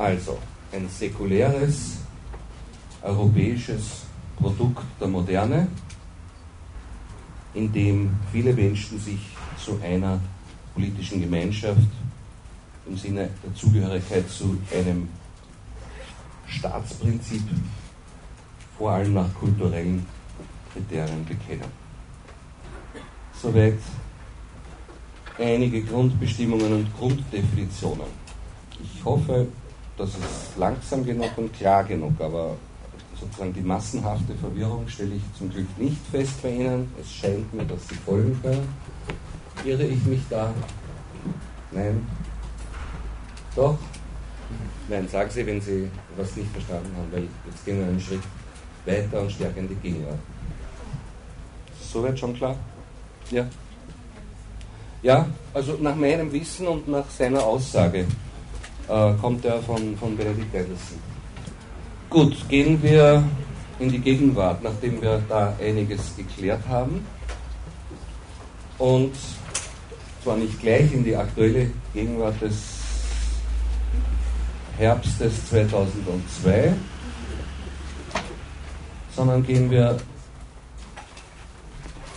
Also, ein säkuläres europäisches Produkt der Moderne, in dem viele Menschen sich zu einer politischen Gemeinschaft im Sinne der Zugehörigkeit zu einem Staatsprinzip, vor allem nach kulturellen Kriterien bekennen. Soweit einige Grundbestimmungen und Grunddefinitionen. Ich hoffe, das ist langsam genug und klar genug, aber sozusagen die massenhafte Verwirrung stelle ich zum Glück nicht fest bei Ihnen. Es scheint mir, dass Sie folgen können. Irre ich mich da? Nein? Doch? Nein, sagen Sie, wenn Sie was nicht verstanden haben, weil jetzt gehen wir einen Schritt weiter und stärker in die Gegenwart. Soweit schon klar? Ja? Ja, also nach meinem Wissen und nach seiner Aussage äh, kommt er von, von Benedikt Anderson. Gut, gehen wir in die Gegenwart, nachdem wir da einiges geklärt haben. Und zwar nicht gleich in die aktuelle Gegenwart des Herbstes 2002, sondern gehen wir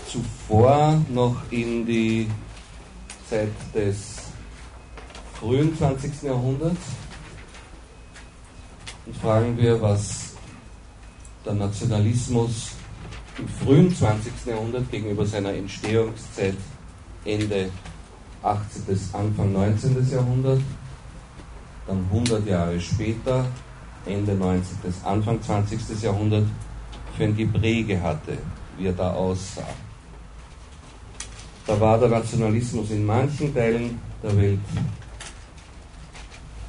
zuvor noch in die Zeit des frühen 20. Jahrhunderts und fragen wir, was der Nationalismus im frühen 20. Jahrhundert gegenüber seiner Entstehungszeit Ende 18. bis Anfang 19. Jahrhundert, dann 100 Jahre später, Ende 19. bis Anfang 20. Jahrhundert, für ein Gepräge hatte, wie er da aussah. Da war der Nationalismus in manchen Teilen der Welt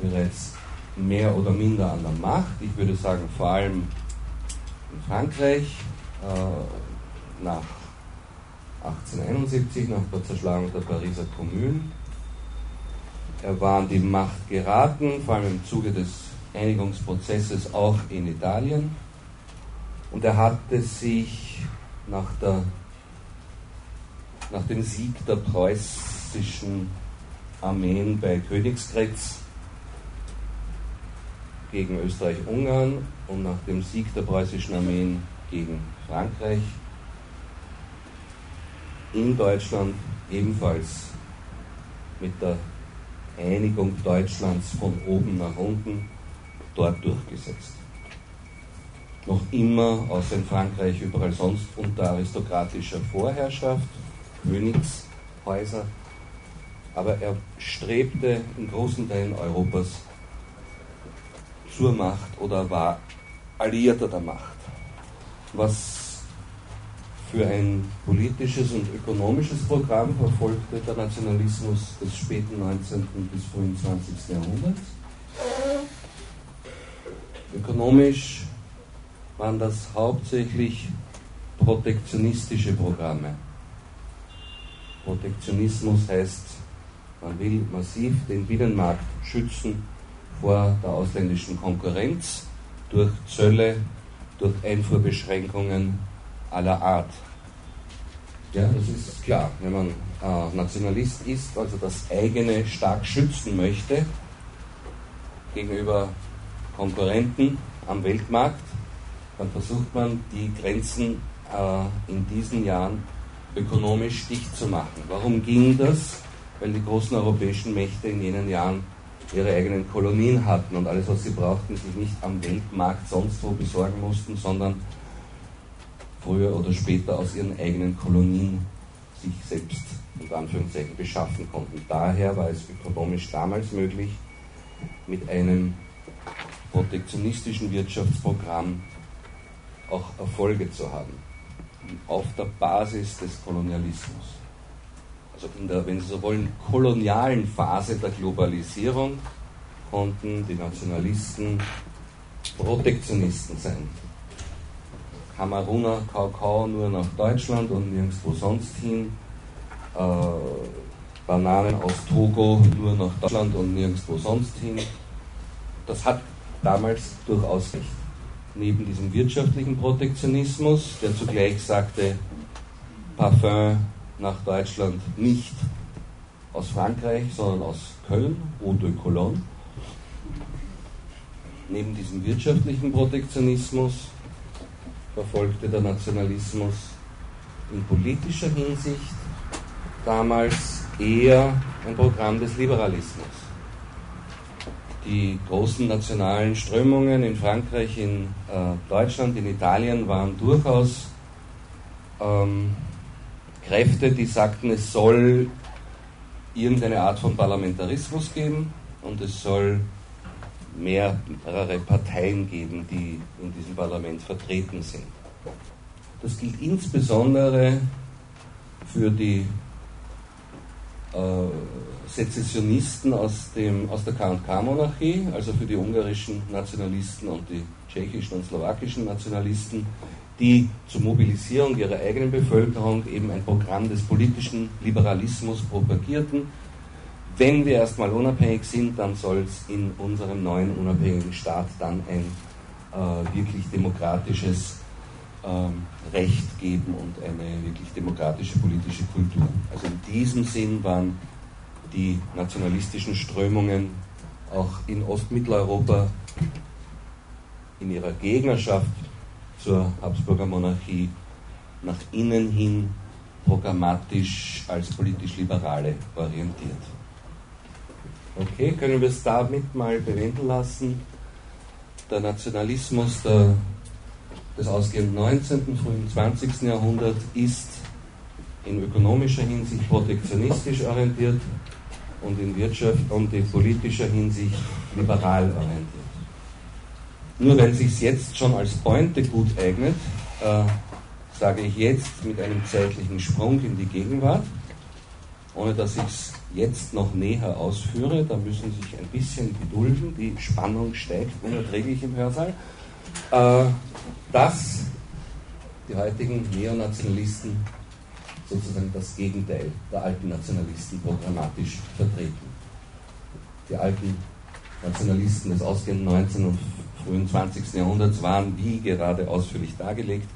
bereits mehr oder minder an der Macht. Ich würde sagen, vor allem in Frankreich äh, nach 1871, nach der Zerschlagung der Pariser Kommune. Er war an die Macht geraten, vor allem im Zuge des Einigungsprozesses auch in Italien. Und er hatte sich nach, der, nach dem Sieg der preußischen Armeen bei Königsgrätz gegen Österreich-Ungarn und nach dem Sieg der preußischen Armeen gegen Frankreich in Deutschland ebenfalls mit der Einigung Deutschlands von oben nach unten dort durchgesetzt. Noch immer außer in Frankreich überall sonst unter aristokratischer Vorherrschaft, Königshäuser, aber er strebte in großen Teilen Europas zur Macht oder war Alliierter der Macht. Was für ein politisches und ökonomisches Programm verfolgte der Nationalismus des späten 19. bis frühen 20. Jahrhunderts. Ökonomisch waren das hauptsächlich protektionistische Programme. Protektionismus heißt, man will massiv den Binnenmarkt schützen vor der ausländischen Konkurrenz durch Zölle, durch Einfuhrbeschränkungen aller Art. Ja, das ist klar. Wenn man äh, Nationalist ist, also das eigene stark schützen möchte gegenüber Konkurrenten am Weltmarkt, dann versucht man die Grenzen äh, in diesen Jahren ökonomisch dicht zu machen. Warum ging das? Weil die großen europäischen Mächte in jenen Jahren ihre eigenen Kolonien hatten und alles, was sie brauchten, sich nicht am Weltmarkt sonst wo besorgen mussten, sondern früher oder später aus ihren eigenen Kolonien sich selbst unter Anführungszeichen beschaffen konnten. Daher war es ökonomisch damals möglich, mit einem protektionistischen Wirtschaftsprogramm auch Erfolge zu haben. Auf der Basis des Kolonialismus in der, wenn Sie so wollen, kolonialen Phase der Globalisierung konnten die Nationalisten Protektionisten sein. Kameruner Kakao nur nach Deutschland und nirgendwo sonst hin. Äh, Bananen aus Togo nur nach Deutschland und nirgendwo sonst hin. Das hat damals durchaus recht. Neben diesem wirtschaftlichen Protektionismus, der zugleich sagte, Parfum nach Deutschland nicht aus Frankreich, sondern aus Köln, Eau de Cologne. neben diesem wirtschaftlichen Protektionismus verfolgte der Nationalismus in politischer Hinsicht damals eher ein Programm des Liberalismus. Die großen nationalen Strömungen in Frankreich, in äh, Deutschland, in Italien waren durchaus ähm, Kräfte, die sagten, es soll irgendeine Art von Parlamentarismus geben und es soll mehrere Parteien geben, die in diesem Parlament vertreten sind. Das gilt insbesondere für die äh, Sezessionisten aus, dem, aus der KK-Monarchie, also für die ungarischen Nationalisten und die tschechischen und slowakischen Nationalisten, die zur Mobilisierung ihrer eigenen Bevölkerung eben ein Programm des politischen Liberalismus propagierten. Wenn wir erstmal unabhängig sind, dann soll es in unserem neuen unabhängigen Staat dann ein äh, wirklich demokratisches äh, Recht geben und eine wirklich demokratische politische Kultur. Also in diesem Sinn waren die nationalistischen Strömungen auch in Ostmitteleuropa in ihrer Gegnerschaft zur Habsburger Monarchie nach innen hin programmatisch als politisch-liberale orientiert. Okay, können wir es damit mal bewenden lassen? Der Nationalismus der, des ausgehenden 19., frühen 20. Jahrhunderts ist in ökonomischer Hinsicht protektionistisch orientiert und in Wirtschaft und in politischer Hinsicht liberal orientiert. Nur weil sich jetzt schon als Pointe gut eignet, äh, sage ich jetzt mit einem zeitlichen Sprung in die Gegenwart, ohne dass ich es jetzt noch näher ausführe. Da müssen Sie sich ein bisschen gedulden, die Spannung steigt unerträglich im Hörsaal. Äh, dass die heutigen Neonationalisten sozusagen das Gegenteil der alten Nationalisten programmatisch vertreten. Die alten Nationalisten des ausgehenden 19. und frühen 20. Jahrhunderts waren, wie gerade ausführlich dargelegt,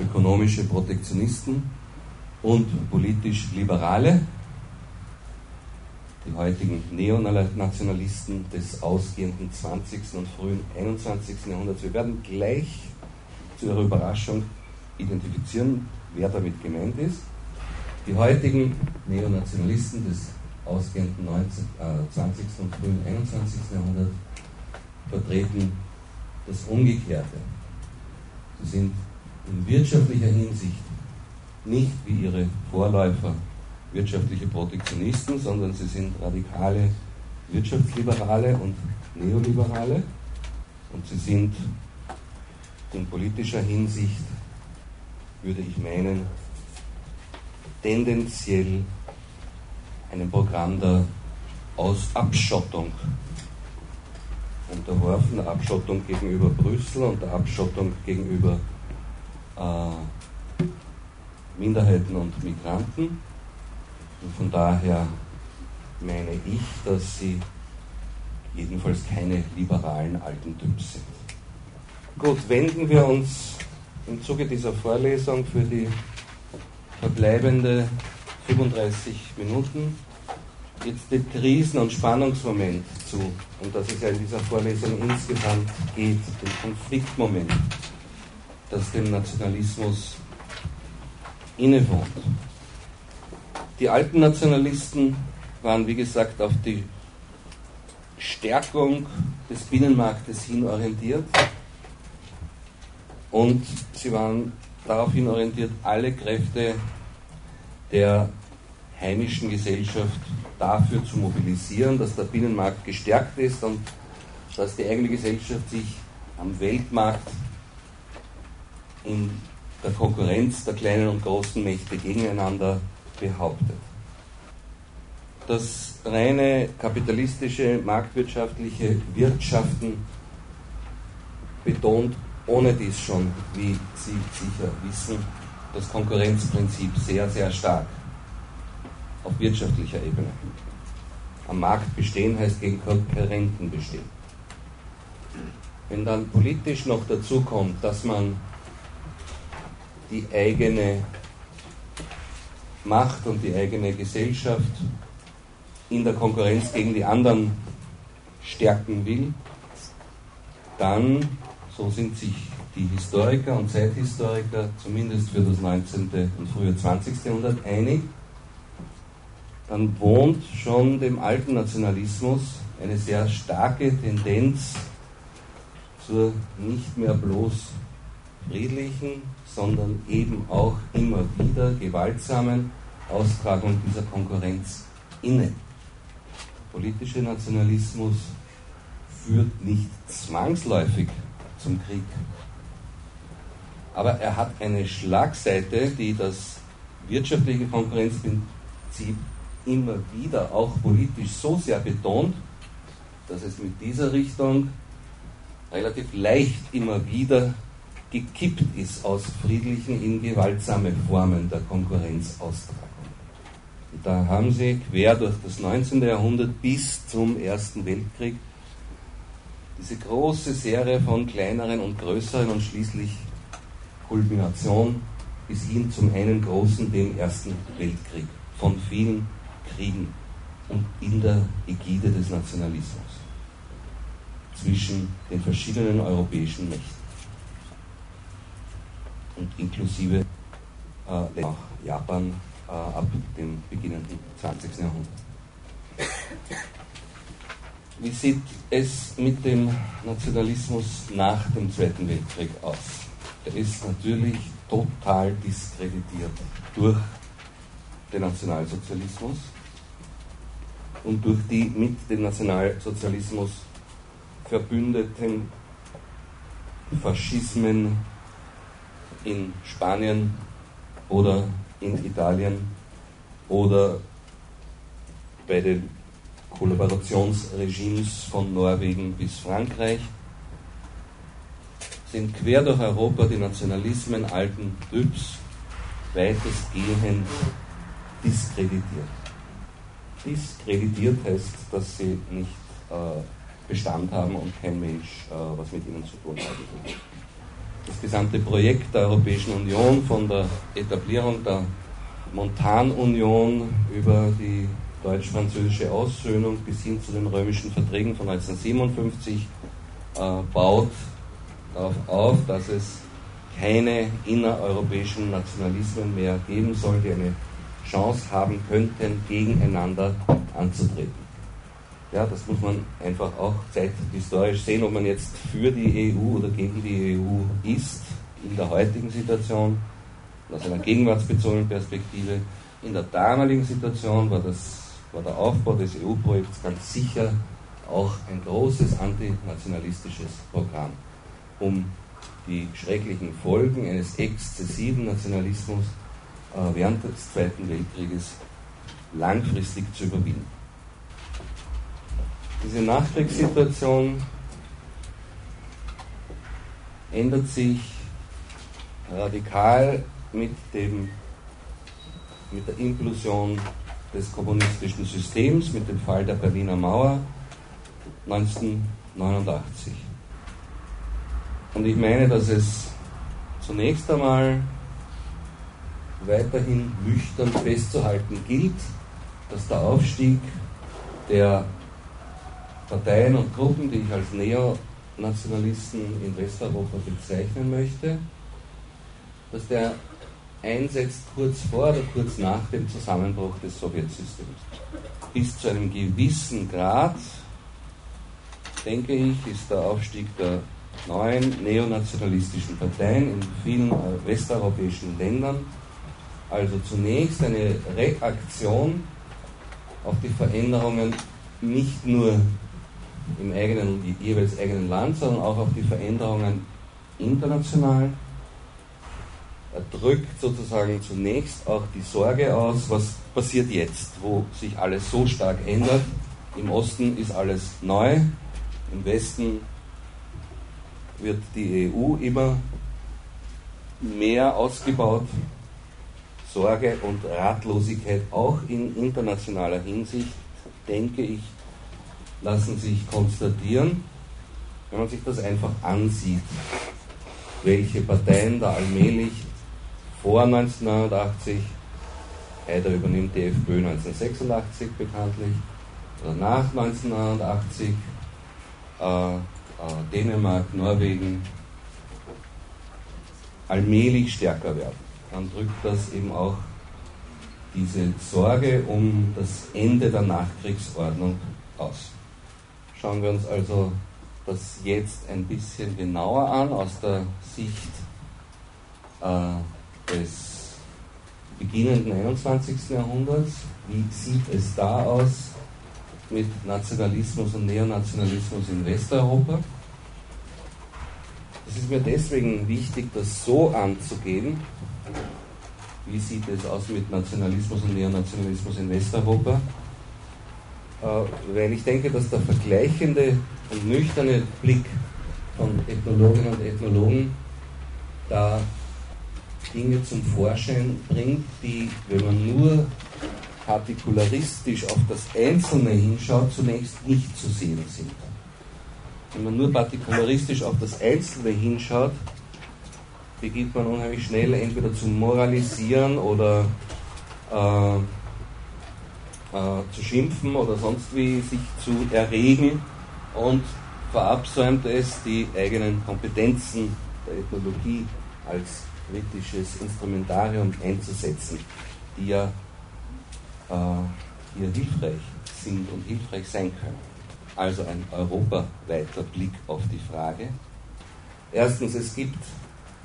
ökonomische Protektionisten und politisch Liberale. Die heutigen Neonationalisten des ausgehenden 20. und frühen 21. Jahrhunderts. Wir werden gleich zu Ihrer Überraschung identifizieren, wer damit gemeint ist. Die heutigen Neonationalisten des ausgehenden 19, äh, 20. und frühen 21. Jahrhunderts vertreten das Umgekehrte. Sie sind in wirtschaftlicher Hinsicht nicht wie ihre Vorläufer wirtschaftliche Protektionisten, sondern sie sind radikale Wirtschaftsliberale und Neoliberale und sie sind in politischer Hinsicht, würde ich meinen, tendenziell einem Programm der Aus Abschottung unterworfen, der Abschottung gegenüber Brüssel und der Abschottung gegenüber äh, Minderheiten und Migranten. Und von daher meine ich, dass sie jedenfalls keine liberalen alten Typs sind. Gut, wenden wir uns im Zuge dieser Vorlesung für die verbleibende 35 Minuten jetzt dem Krisen- und Spannungsmoment zu, um das es ja in dieser Vorlesung insgesamt geht, dem Konfliktmoment, das dem Nationalismus innewohnt. Die alten Nationalisten waren, wie gesagt, auf die Stärkung des Binnenmarktes hin orientiert und sie waren daraufhin orientiert, alle Kräfte der heimischen Gesellschaft dafür zu mobilisieren, dass der Binnenmarkt gestärkt ist und dass die eigene Gesellschaft sich am Weltmarkt in der Konkurrenz der kleinen und großen Mächte gegeneinander behauptet. Das reine kapitalistische, marktwirtschaftliche Wirtschaften betont ohne dies schon, wie Sie sicher wissen, das Konkurrenzprinzip sehr, sehr stark auf wirtschaftlicher Ebene. Am Markt bestehen heißt gegen Konkurrenten bestehen. Wenn dann politisch noch dazu kommt, dass man die eigene Macht und die eigene Gesellschaft in der Konkurrenz gegen die anderen stärken will, dann, so sind sich die Historiker und Zeithistoriker zumindest für das 19. und frühe 20. Jahrhundert einig, dann wohnt schon dem alten Nationalismus eine sehr starke Tendenz zur nicht mehr bloß friedlichen, sondern eben auch immer wieder gewaltsamen Austragung dieser Konkurrenz inne. Politischer Nationalismus führt nicht zwangsläufig zum Krieg. Aber er hat eine Schlagseite, die das wirtschaftliche Konkurrenzprinzip immer wieder auch politisch so sehr betont, dass es mit dieser Richtung relativ leicht immer wieder gekippt ist aus friedlichen in gewaltsame Formen der Konkurrenzaustragung. Und da haben sie quer durch das 19. Jahrhundert bis zum Ersten Weltkrieg diese große Serie von kleineren und größeren und schließlich Kulmination bis hin zum einen großen, dem Ersten Weltkrieg, von vielen Kriegen und in der Ägide des Nationalismus zwischen den verschiedenen europäischen Mächten und inklusive äh, Japan äh, ab dem beginnenden 20. Jahrhundert. Wie sieht es mit dem Nationalismus nach dem Zweiten Weltkrieg aus? Er ist natürlich total diskreditiert durch den Nationalsozialismus und durch die mit dem Nationalsozialismus verbündeten Faschismen in Spanien oder in Italien oder bei den Kollaborationsregimes von Norwegen bis Frankreich sind quer durch Europa die Nationalismen alten Typs weitestgehend diskreditiert. Diskreditiert heißt, dass sie nicht äh, Bestand haben und kein Mensch äh, was mit ihnen zu tun hat. Das gesamte Projekt der Europäischen Union von der Etablierung der Montanunion über die deutsch-französische Aussöhnung bis hin zu den römischen Verträgen von 1957 äh, baut darauf auf, dass es keine innereuropäischen Nationalismen mehr geben soll, die eine Chance haben könnten, gegeneinander anzutreten. Ja, das muss man einfach auch zeithistorisch sehen, ob man jetzt für die EU oder gegen die EU ist, in der heutigen Situation, aus einer gegenwartsbezogenen Perspektive. In der damaligen Situation war das war der Aufbau des EU-Projekts ganz sicher auch ein großes antinationalistisches Programm, um die schrecklichen Folgen eines exzessiven Nationalismus äh, während des Zweiten Weltkrieges langfristig zu überwinden. Diese Nachkriegssituation ändert sich radikal mit, dem, mit der Implosion des kommunistischen Systems mit dem Fall der Berliner Mauer 1989. Und ich meine, dass es zunächst einmal weiterhin nüchtern festzuhalten gilt, dass der Aufstieg der Parteien und Gruppen, die ich als Neonationalisten in Westeuropa bezeichnen möchte, dass der einsetzt kurz vor oder kurz nach dem Zusammenbruch des Sowjetsystems. Bis zu einem gewissen Grad, denke ich, ist der Aufstieg der neuen neonationalistischen Parteien in vielen äh, westeuropäischen Ländern also zunächst eine Reaktion auf die Veränderungen nicht nur im eigenen, jeweils eigenen Land, sondern auch auf die Veränderungen international er drückt sozusagen zunächst auch die Sorge aus, was passiert jetzt, wo sich alles so stark ändert. Im Osten ist alles neu, im Westen wird die EU immer mehr ausgebaut. Sorge und Ratlosigkeit auch in internationaler Hinsicht, denke ich, lassen sich konstatieren, wenn man sich das einfach ansieht, welche Parteien da allmählich vor 1989, Haider übernimmt die FPÖ 1986 bekanntlich, oder nach 1989, äh, äh, Dänemark, Norwegen allmählich stärker werden, dann drückt das eben auch diese Sorge um das Ende der Nachkriegsordnung aus. Schauen wir uns also das jetzt ein bisschen genauer an aus der Sicht äh, des beginnenden 21. Jahrhunderts. Wie sieht es da aus mit Nationalismus und Neonationalismus in Westeuropa? Es ist mir deswegen wichtig, das so anzugehen. Wie sieht es aus mit Nationalismus und Neonationalismus in Westeuropa? Äh, weil ich denke, dass der vergleichende und nüchterne Blick von Ethnologinnen und Ethnologen da Dinge zum Vorschein bringt, die, wenn man nur partikularistisch auf das Einzelne hinschaut, zunächst nicht zu sehen sind. Wenn man nur partikularistisch auf das Einzelne hinschaut, beginnt man unheimlich schnell entweder zu moralisieren oder äh, äh, zu schimpfen oder sonst wie sich zu erregen und verabsäumt es, die eigenen Kompetenzen der Ethnologie als kritisches Instrumentarium einzusetzen, die ja äh, hier hilfreich sind und hilfreich sein können. Also ein europaweiter Blick auf die Frage. Erstens, es gibt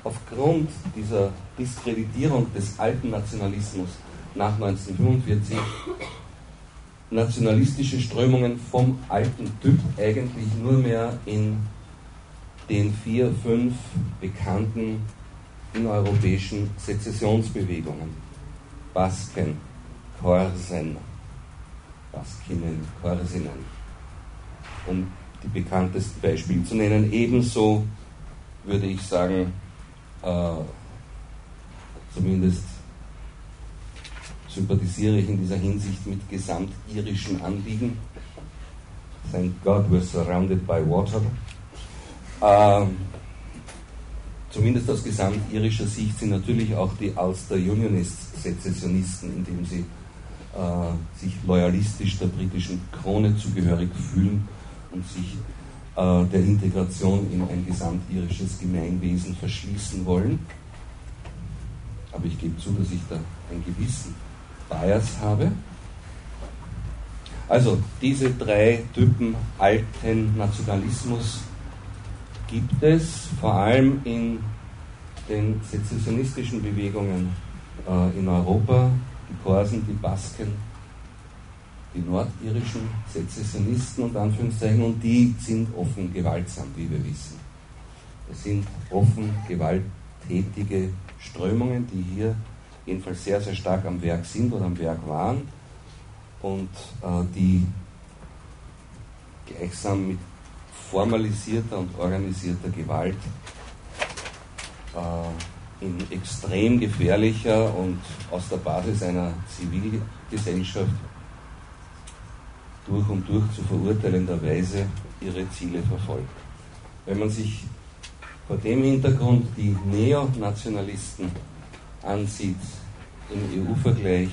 aufgrund dieser Diskreditierung des alten Nationalismus nach 1945 nationalistische Strömungen vom alten Typ eigentlich nur mehr in den vier, fünf bekannten innereuropäischen Sezessionsbewegungen. Basken, Korsen, Baskinnen, Korsinnen, um die bekanntesten Beispiele zu nennen. Ebenso würde ich sagen, äh, zumindest sympathisiere ich in dieser Hinsicht mit gesamtirischen Anliegen. Thank God we're surrounded by water. Ähm, zumindest aus gesamtirischer Sicht sind natürlich auch die Ulster Unionists Sezessionisten, indem sie äh, sich loyalistisch der britischen Krone zugehörig fühlen und sich äh, der Integration in ein gesamtirisches Gemeinwesen verschließen wollen. Aber ich gebe zu, dass ich da einen gewissen Bias habe. Also diese drei Typen alten Nationalismus gibt es vor allem in den sezessionistischen Bewegungen äh, in Europa, die Korsen, die Basken, die nordirischen Sezessionisten und Anführungszeichen, und die sind offen gewaltsam, wie wir wissen. Es sind offen gewalttätige Strömungen, die hier jedenfalls sehr, sehr stark am Werk sind oder am Werk waren und äh, die gleichsam mit formalisierter und organisierter Gewalt äh, in extrem gefährlicher und aus der Basis einer Zivilgesellschaft durch und durch zu verurteilender Weise ihre Ziele verfolgt. Wenn man sich vor dem Hintergrund die Neonationalisten ansieht, im EU-Vergleich,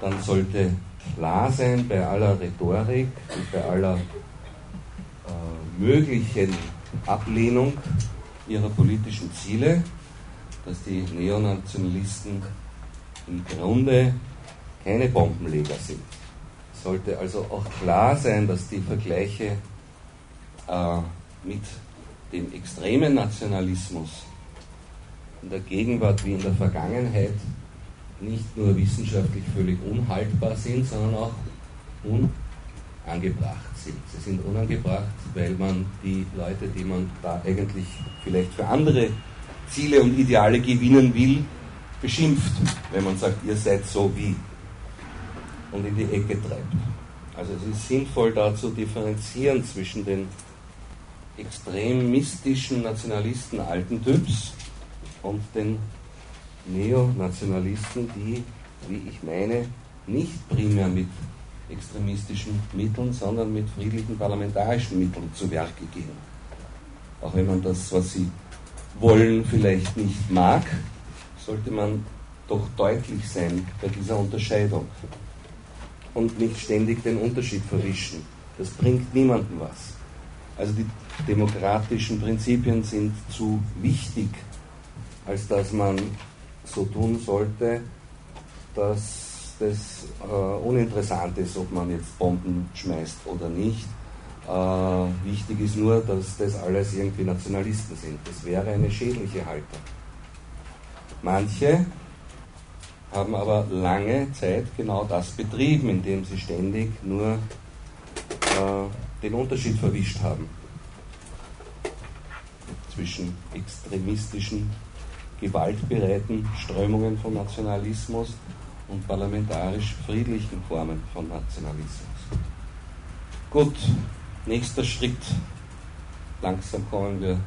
dann sollte klar sein bei aller Rhetorik und bei aller äh, möglichen Ablehnung ihrer politischen Ziele, dass die Neonationalisten im Grunde keine Bombenleger sind. Es sollte also auch klar sein, dass die Vergleiche äh, mit dem extremen Nationalismus in der Gegenwart wie in der Vergangenheit nicht nur wissenschaftlich völlig unhaltbar sind, sondern auch unangebracht sind. Sie sind unangebracht, weil man die Leute, die man da eigentlich vielleicht für andere Ziele und Ideale gewinnen will, beschimpft, wenn man sagt, ihr seid so wie und in die Ecke treibt. Also es ist sinnvoll da zu differenzieren zwischen den extrem mystischen Nationalisten alten Typs und den Neonationalisten, die, wie ich meine, nicht primär mit extremistischen Mitteln, sondern mit friedlichen parlamentarischen Mitteln zu Werke gehen. Auch wenn man das, was sie wollen, vielleicht nicht mag, sollte man doch deutlich sein bei dieser Unterscheidung und nicht ständig den Unterschied verwischen. Das bringt niemandem was. Also die demokratischen Prinzipien sind zu wichtig, als dass man so tun sollte, dass das äh, uninteressant ist, ob man jetzt Bomben schmeißt oder nicht. Äh, wichtig ist nur, dass das alles irgendwie Nationalisten sind. Das wäre eine schädliche Haltung. Manche haben aber lange Zeit genau das betrieben, indem sie ständig nur äh, den Unterschied verwischt haben zwischen extremistischen, gewaltbereiten Strömungen von Nationalismus und parlamentarisch friedlichen Formen von Nationalismus. Gut, nächster Schritt. Langsam kommen wir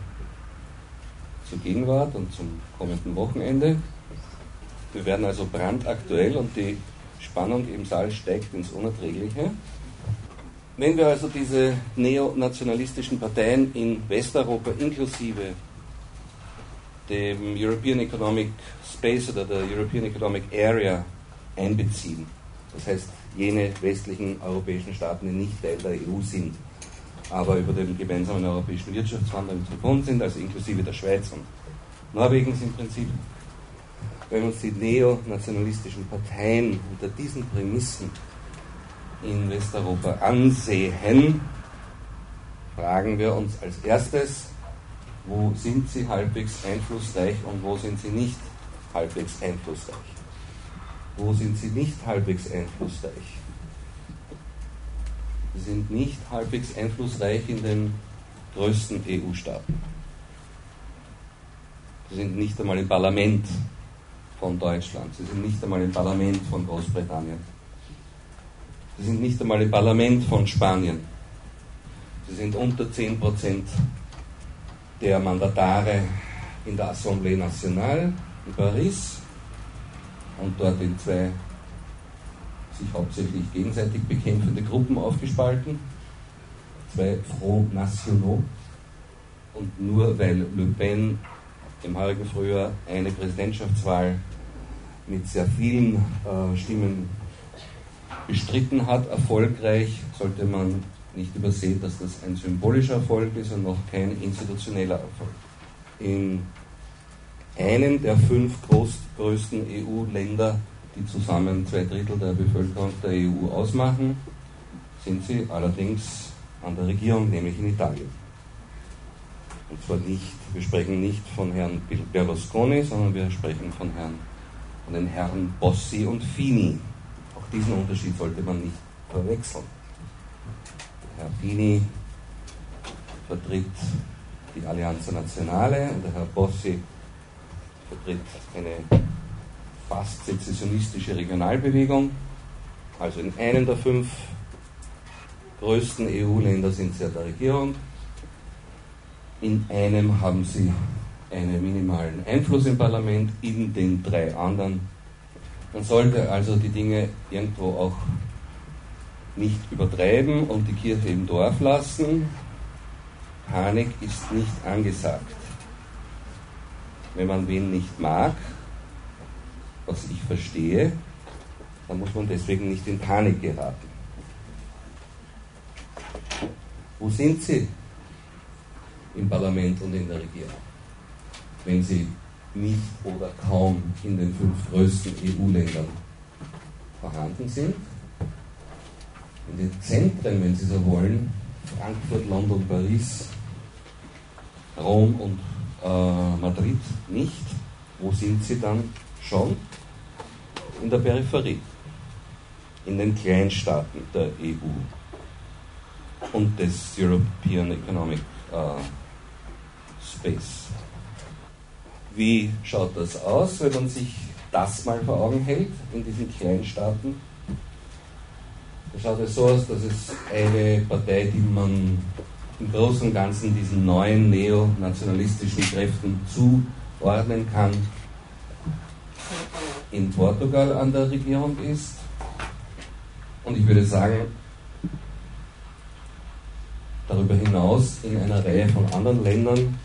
zur Gegenwart und zum kommenden Wochenende. Wir werden also brandaktuell und die Spannung im Saal steigt ins Unerträgliche. Wenn wir also diese neonationalistischen Parteien in Westeuropa inklusive dem European Economic Space oder der European Economic Area einbeziehen, das heißt jene westlichen europäischen Staaten, die nicht Teil der EU sind, aber über den gemeinsamen europäischen Wirtschaftsraum verbunden sind, also inklusive der Schweiz und Norwegens im Prinzip, wenn uns die neonationalistischen Parteien unter diesen Prämissen in Westeuropa ansehen, fragen wir uns als erstes, wo sind sie halbwegs einflussreich und wo sind sie nicht halbwegs einflussreich? Wo sind sie nicht halbwegs einflussreich? Sie sind nicht halbwegs einflussreich in den größten EU-Staaten. Sie sind nicht einmal im Parlament von Deutschland. Sie sind nicht einmal im Parlament von Großbritannien. Sie sind nicht einmal im Parlament von Spanien. Sie sind unter 10% der Mandatare in der Assemblée Nationale in Paris und dort in zwei sich hauptsächlich gegenseitig bekämpfende Gruppen aufgespalten. Zwei Front Nationaux. Und nur weil Le Pen im heurigen Frühjahr eine Präsidentschaftswahl mit sehr vielen äh, Stimmen bestritten hat, erfolgreich, sollte man nicht übersehen, dass das ein symbolischer Erfolg ist und noch kein institutioneller Erfolg. In einem der fünf groß, größten EU-Länder, die zusammen zwei Drittel der Bevölkerung der EU ausmachen, sind sie allerdings an der Regierung, nämlich in Italien. Und zwar nicht, wir sprechen nicht von Herrn Berlusconi, sondern wir sprechen von, Herrn, von den Herren Bossi und Fini. Auch diesen Unterschied sollte man nicht verwechseln. Herr Fini vertritt die Allianza Nazionale und der Herr Bossi vertritt eine fast sezessionistische Regionalbewegung. Also in einem der fünf größten EU-Länder sind sie an der Regierung in einem haben sie einen minimalen Einfluss im Parlament, in den drei anderen. Man sollte also die Dinge irgendwo auch nicht übertreiben und die Kirche im Dorf lassen. Panik ist nicht angesagt. Wenn man wen nicht mag, was ich verstehe, dann muss man deswegen nicht in Panik geraten. Wo sind sie? Im Parlament und in der Regierung, wenn sie nicht oder kaum in den fünf größten EU-Ländern vorhanden sind. In den Zentren, wenn Sie so wollen, Frankfurt, London, Paris, Rom und äh, Madrid nicht. Wo sind sie dann schon? In der Peripherie, in den Kleinstaaten der EU und des European Economic äh, Space. Wie schaut das aus, wenn man sich das mal vor Augen hält in diesen kleinen Staaten? Da schaut es so aus, dass es eine Partei, die man im Großen und Ganzen diesen neuen neonationalistischen Kräften zuordnen kann, in Portugal an der Regierung ist. Und ich würde sagen, darüber hinaus in einer Reihe von anderen Ländern,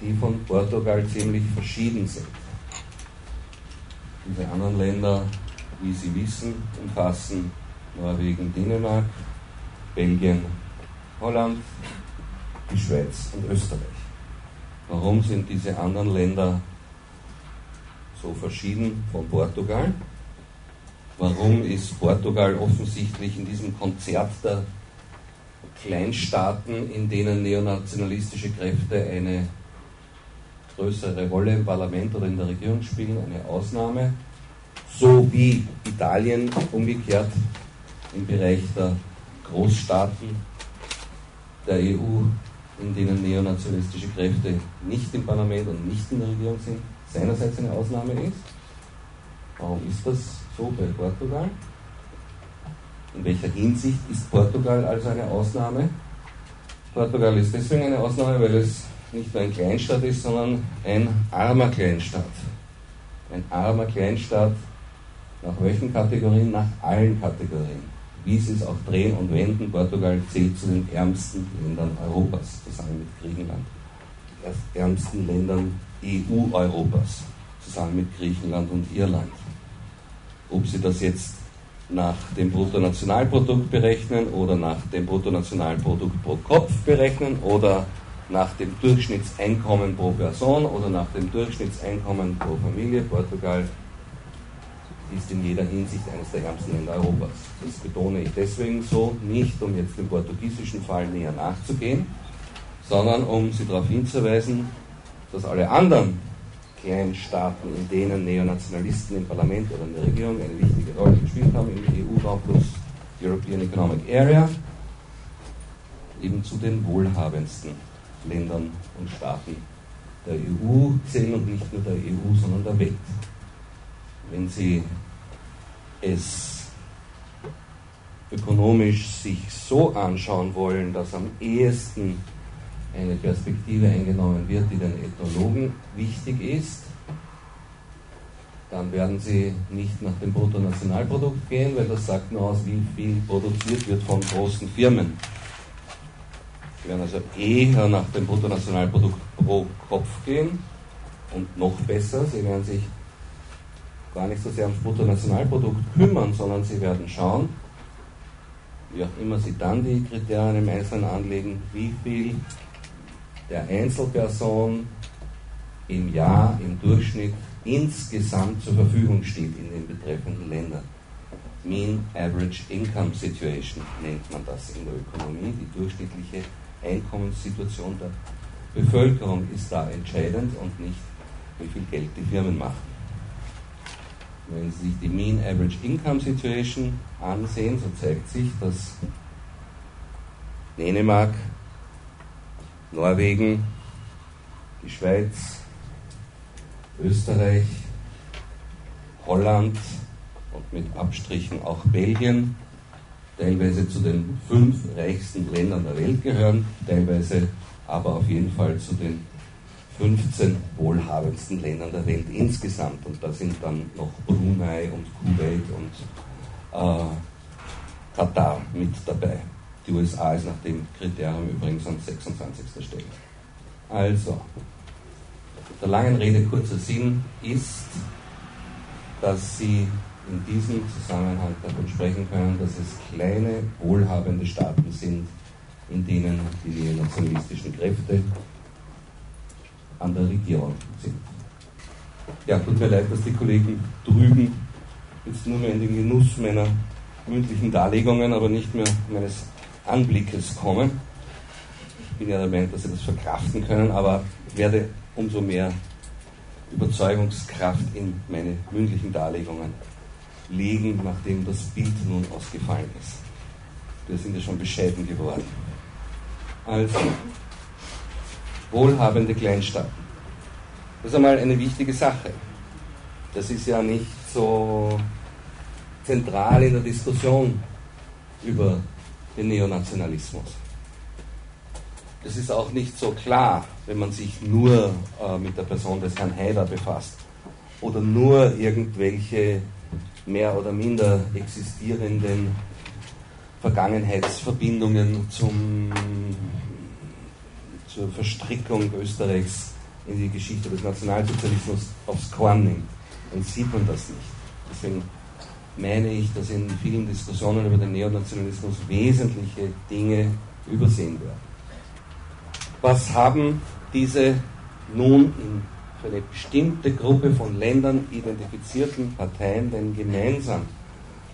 die von Portugal ziemlich verschieden sind. Diese anderen Länder, wie Sie wissen, umfassen Norwegen, Dänemark, Belgien, Holland, die Schweiz und Österreich. Warum sind diese anderen Länder so verschieden von Portugal? Warum ist Portugal offensichtlich in diesem Konzert der Kleinstaaten, in denen neonationalistische Kräfte eine größere Rolle im Parlament oder in der Regierung spielen, eine Ausnahme, so wie Italien umgekehrt im Bereich der Großstaaten der EU, in denen neonationalistische Kräfte nicht im Parlament und nicht in der Regierung sind, seinerseits eine Ausnahme ist. Warum ist das so bei Portugal? In welcher Hinsicht ist Portugal also eine Ausnahme? Portugal ist deswegen eine Ausnahme, weil es nicht nur ein Kleinstaat ist, sondern ein armer Kleinstaat. Ein armer Kleinstaat nach welchen Kategorien? Nach allen Kategorien. Wie sie es auch drehen und wenden, Portugal zählt zu den ärmsten Ländern Europas, zusammen mit Griechenland. Die ärmsten Ländern EU-Europas, zusammen mit Griechenland und Irland. Ob Sie das jetzt nach dem Bruttonationalprodukt berechnen oder nach dem Bruttonationalprodukt pro Kopf berechnen oder nach dem Durchschnittseinkommen pro Person oder nach dem Durchschnittseinkommen pro Familie. Portugal ist in jeder Hinsicht eines der ärmsten Länder Europas. Das betone ich deswegen so, nicht um jetzt dem portugiesischen Fall näher nachzugehen, sondern um Sie darauf hinzuweisen, dass alle anderen kleinen Staaten, in denen Neonationalisten im Parlament oder in der Regierung eine wichtige Rolle gespielt haben, im EU-Raum plus European Economic Area, eben zu den wohlhabendsten Ländern und Staaten der EU zählen und nicht nur der EU, sondern der Welt. Wenn Sie es ökonomisch sich so anschauen wollen, dass am ehesten eine Perspektive eingenommen wird, die den Ethnologen wichtig ist, dann werden sie nicht nach dem Bruttonationalprodukt gehen, weil das sagt nur aus, wie viel produziert wird von großen Firmen. Sie werden also eher nach dem Bruttonationalprodukt pro Kopf gehen und noch besser, sie werden sich gar nicht so sehr ums Bruttonationalprodukt kümmern, sondern sie werden schauen, wie auch immer sie dann die Kriterien im Einzelnen anlegen, wie viel der Einzelperson im Jahr im Durchschnitt insgesamt zur Verfügung steht in den betreffenden Ländern. Mean Average Income Situation nennt man das in der Ökonomie. Die durchschnittliche Einkommenssituation der Bevölkerung ist da entscheidend und nicht, wie viel Geld die Firmen machen. Wenn Sie sich die Mean Average Income Situation ansehen, so zeigt sich, dass Dänemark, Norwegen, die Schweiz, Österreich, Holland und mit Abstrichen auch Belgien teilweise zu den fünf reichsten Ländern der Welt gehören, teilweise aber auf jeden Fall zu den 15 wohlhabendsten Ländern der Welt insgesamt. Und da sind dann noch Brunei und Kuwait und äh, Katar mit dabei. Die USA ist nach dem Kriterium übrigens an 26. Stelle. Also, der langen Rede kurzer Sinn ist, dass Sie in diesem Zusammenhang davon sprechen können, dass es kleine, wohlhabende Staaten sind, in denen die neonationalistischen Kräfte an der Regierung sind. Ja, tut mir leid, dass die Kollegen drüben jetzt nur mehr in den Genuss meiner mündlichen Darlegungen, aber nicht mehr meines Anblickes kommen. Ich bin ja der Meinung, dass sie das verkraften können, aber werde umso mehr Überzeugungskraft in meine mündlichen Darlegungen legen, nachdem das Bild nun ausgefallen ist. Wir sind ja schon bescheiden geworden. Also, wohlhabende Kleinstaaten. Das ist einmal eine wichtige Sache. Das ist ja nicht so zentral in der Diskussion über den Neonationalismus. Das ist auch nicht so klar, wenn man sich nur äh, mit der Person des Herrn Haider befasst oder nur irgendwelche mehr oder minder existierenden Vergangenheitsverbindungen zum zur Verstrickung Österreichs in die Geschichte des Nationalsozialismus aufs Korn nimmt, dann sieht man das nicht. Deswegen meine ich, dass in vielen Diskussionen über den Neonationalismus wesentliche Dinge übersehen werden. was haben diese nun in für eine bestimmte Gruppe von Ländern identifizierten Parteien denn gemeinsam?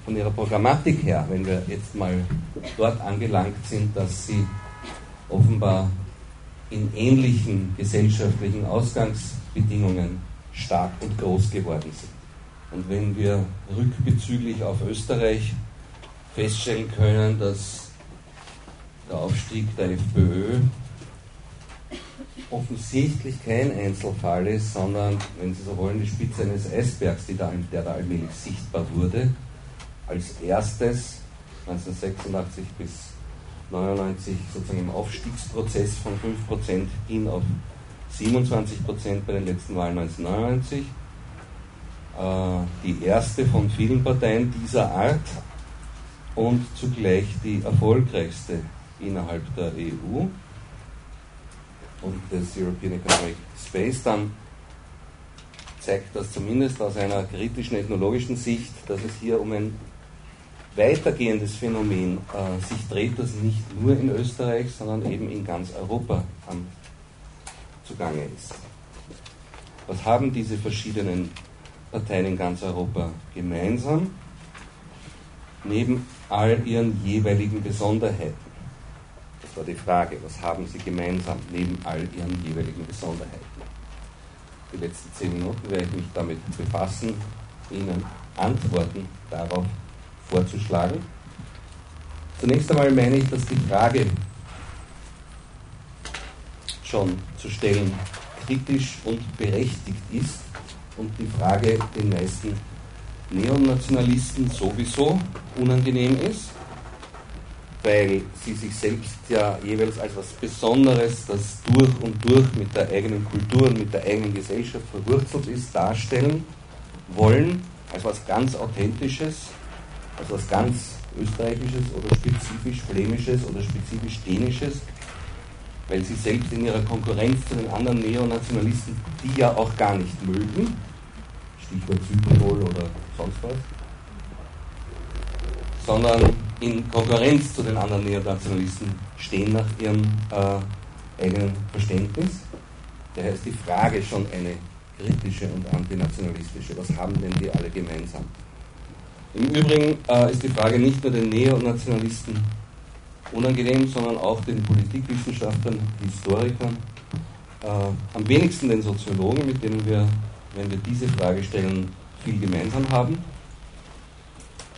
Von ihrer Programmatik her, wenn wir jetzt mal dort angelangt sind, dass sie offenbar in ähnlichen gesellschaftlichen Ausgangsbedingungen stark und groß geworden sind. Und wenn wir rückbezüglich auf Österreich feststellen können, dass der Aufstieg der FPÖ offensichtlich kein Einzelfall ist, sondern, wenn Sie so wollen, die Spitze eines Eisbergs, da, der da allmählich sichtbar wurde, als erstes 1986 bis 1999 sozusagen im Aufstiegsprozess von 5% hin auf 27% bei den letzten Wahlen 1999. Äh, die erste von vielen Parteien dieser Art und zugleich die erfolgreichste innerhalb der EU und des European Economic Space, dann zeigt das zumindest aus einer kritischen ethnologischen Sicht, dass es hier um ein weitergehendes Phänomen äh, sich dreht, das nicht nur in Österreich, sondern eben in ganz Europa am zugange ist. Was haben diese verschiedenen Parteien in ganz Europa gemeinsam? Neben all ihren jeweiligen Besonderheiten. War die Frage, was haben sie gemeinsam neben all ihren jeweiligen Besonderheiten? Die letzten zehn Minuten werde ich mich damit befassen, Ihnen Antworten darauf vorzuschlagen. Zunächst einmal meine ich, dass die Frage schon zu stellen kritisch und berechtigt ist und die Frage den meisten Neonationalisten sowieso unangenehm ist weil sie sich selbst ja jeweils als was Besonderes, das durch und durch mit der eigenen Kultur und mit der eigenen Gesellschaft verwurzelt ist, darstellen wollen, als was ganz Authentisches, als was ganz Österreichisches oder spezifisch Flämisches oder spezifisch Dänisches, weil sie selbst in ihrer Konkurrenz zu den anderen Neonationalisten, die ja auch gar nicht mögen, Stichwort Südtirol oder sonst was, sondern in Konkurrenz zu den anderen Neonationalisten stehen nach ihrem äh, eigenen Verständnis. Daher ist die Frage schon eine kritische und antinationalistische. Was haben denn die alle gemeinsam? Im Übrigen äh, ist die Frage nicht nur den Neonationalisten unangenehm, sondern auch den Politikwissenschaftlern, Historikern, äh, am wenigsten den Soziologen, mit denen wir, wenn wir diese Frage stellen, viel gemeinsam haben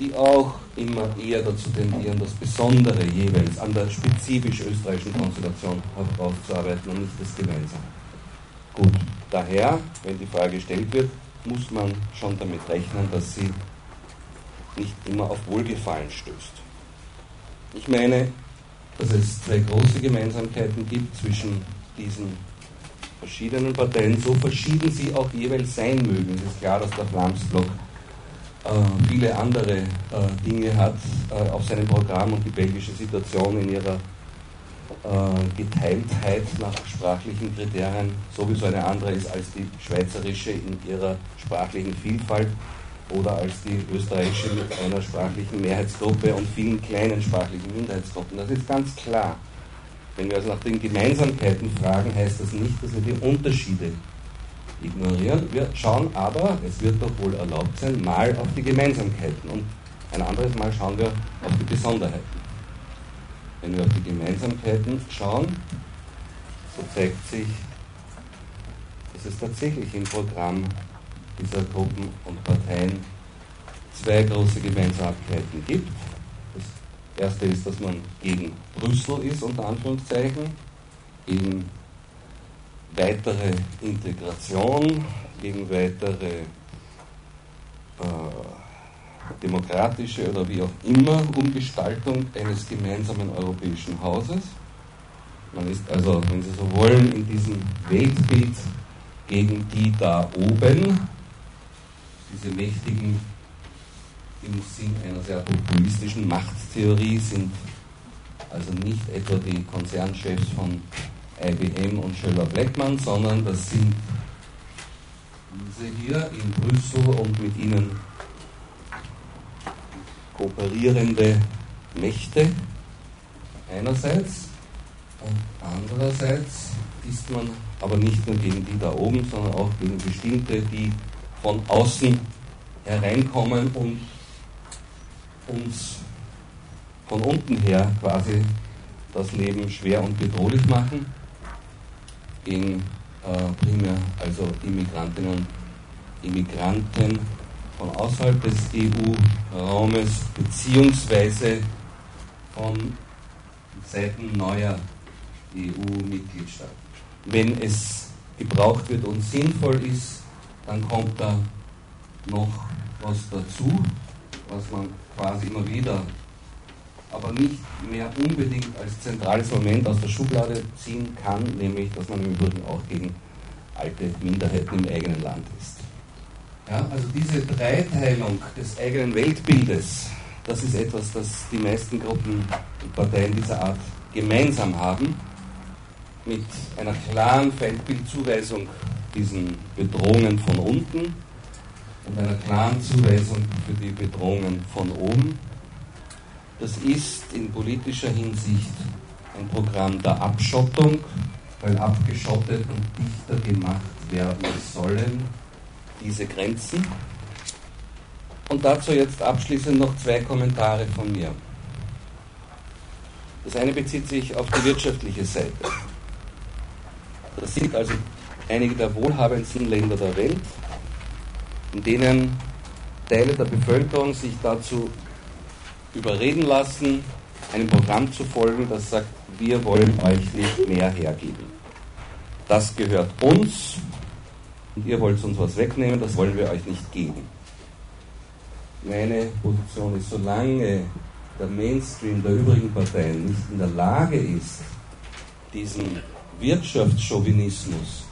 die auch immer eher dazu tendieren, das Besondere jeweils an der spezifisch österreichischen Konstellation herauszuarbeiten und nicht das Gemeinsame. Gut, daher, wenn die Frage gestellt wird, muss man schon damit rechnen, dass sie nicht immer auf Wohlgefallen stößt. Ich meine, dass es zwei große Gemeinsamkeiten gibt zwischen diesen verschiedenen Parteien, so verschieden sie auch jeweils sein mögen. Es ist klar, dass der Flamsblock viele andere äh, Dinge hat äh, auf seinem Programm und die belgische Situation in ihrer Geteiltheit nach sprachlichen Kriterien sowieso eine andere ist als die schweizerische in ihrer sprachlichen Vielfalt oder als die österreichische mit einer sprachlichen Mehrheitsgruppe und vielen kleinen sprachlichen Minderheitsgruppen. Das ist ganz klar. Wenn wir also nach den Gemeinsamkeiten fragen, heißt das nicht, dass wir die Unterschiede ignorieren. Wir schauen aber, es wird doch wohl erlaubt sein, mal auf die Gemeinsamkeiten und ein anderes Mal schauen wir auf die Besonderheiten. Wenn wir auf die Gemeinsamkeiten schauen, so zeigt sich, dass es tatsächlich im Programm dieser Gruppen und Parteien zwei große Gemeinsamkeiten gibt. Das erste ist, dass man gegen Brüssel ist, unter Anführungszeichen, gegen weitere Integration, gegen weitere äh, demokratische oder wie auch immer Umgestaltung eines gemeinsamen europäischen Hauses. Man ist also, wenn Sie so wollen, in diesem Weltbild gegen die da oben, diese mächtigen im Sinn einer sehr populistischen Machttheorie sind also nicht etwa die Konzernchefs von IBM und Schöller Blackman, sondern das sind diese hier in Brüssel und mit ihnen kooperierende Mächte. Einerseits Und andererseits ist man aber nicht nur gegen die da oben, sondern auch gegen bestimmte, die von außen hereinkommen und uns von unten her quasi das Leben schwer und bedrohlich machen, gegen äh, primär also Immigrantinnen und Immigranten von außerhalb des EU-Raumes beziehungsweise von Seiten neuer EU-Mitgliedstaaten. Wenn es gebraucht wird und sinnvoll ist, dann kommt da noch was dazu, was man quasi immer wieder, aber nicht mehr unbedingt als zentrales Moment aus der Schublade ziehen kann, nämlich, dass man im Übrigen auch gegen alte Minderheiten im eigenen Land ist. Ja, also diese Dreiteilung des eigenen Weltbildes, das ist etwas, das die meisten Gruppen und Parteien dieser Art gemeinsam haben, mit einer klaren Feindbildzuweisung diesen Bedrohungen von unten und einer klaren Zuweisung für die Bedrohungen von oben. Das ist in politischer Hinsicht ein Programm der Abschottung, weil abgeschottet und dichter gemacht werden sollen diese Grenzen. Und dazu jetzt abschließend noch zwei Kommentare von mir. Das eine bezieht sich auf die wirtschaftliche Seite. Das sind also einige der wohlhabendsten Länder der Welt, in denen Teile der Bevölkerung sich dazu überreden lassen, einem Programm zu folgen, das sagt, wir wollen euch nicht mehr hergeben. Das gehört uns und ihr wollt uns was wegnehmen, das wollen wir euch nicht geben. Meine Position ist, solange der Mainstream der übrigen Parteien nicht in der Lage ist, diesen Wirtschaftschauvinismus,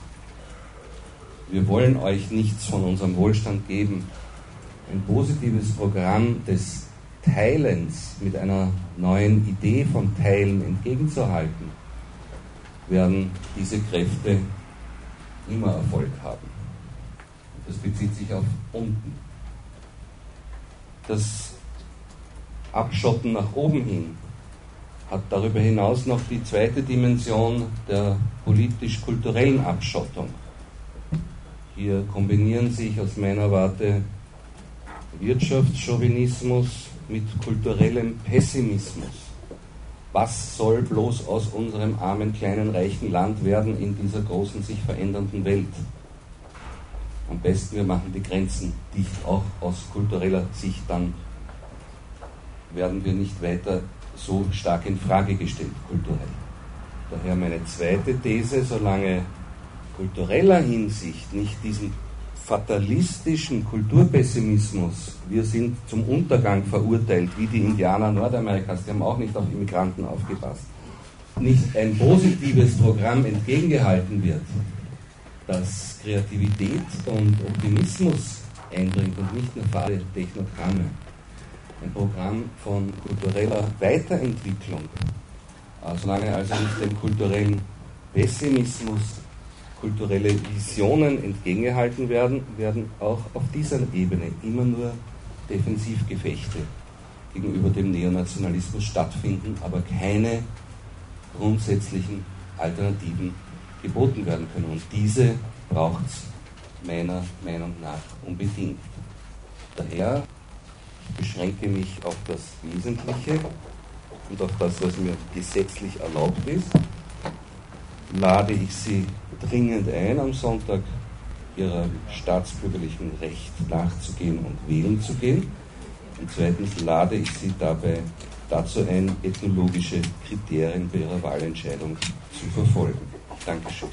wir wollen euch nichts von unserem Wohlstand geben, ein positives Programm des Teilens mit einer neuen Idee von Teilen entgegenzuhalten, werden diese Kräfte immer Erfolg haben. Das bezieht sich auf unten. Das Abschotten nach oben hin hat darüber hinaus noch die zweite Dimension der politisch-kulturellen Abschottung. Hier kombinieren sich aus meiner Warte Wirtschaftschauvinismus mit kulturellem Pessimismus. Was soll bloß aus unserem armen, kleinen, reichen Land werden in dieser großen, sich verändernden Welt? Am besten, wir machen die Grenzen dicht, auch aus kultureller Sicht, dann werden wir nicht weiter so stark in Frage gestellt, kulturell. Daher meine zweite These, solange kultureller Hinsicht nicht diesen fatalistischen Kulturpessimismus, wir sind zum Untergang verurteilt, wie die Indianer Nordamerikas, die haben auch nicht auf Immigranten aufgepasst, nicht ein positives Programm entgegengehalten wird, das Kreativität und Optimismus einbringt und nicht nur fade Technogramme. Ein Programm von kultureller Weiterentwicklung, solange also nicht dem kulturellen Pessimismus kulturelle Visionen entgegengehalten werden, werden auch auf dieser Ebene immer nur Defensivgefechte gegenüber dem Neonationalismus stattfinden, aber keine grundsätzlichen Alternativen geboten werden können. Und diese braucht es meiner Meinung nach unbedingt. Daher beschränke mich auf das Wesentliche und auf das, was mir gesetzlich erlaubt ist. Lade ich Sie dringend ein, am Sonntag Ihrem staatsbürgerlichen Recht nachzugehen und wählen zu gehen. Und zweitens lade ich Sie dabei dazu ein, ethnologische Kriterien bei Ihrer Wahlentscheidung zu verfolgen. Dankeschön.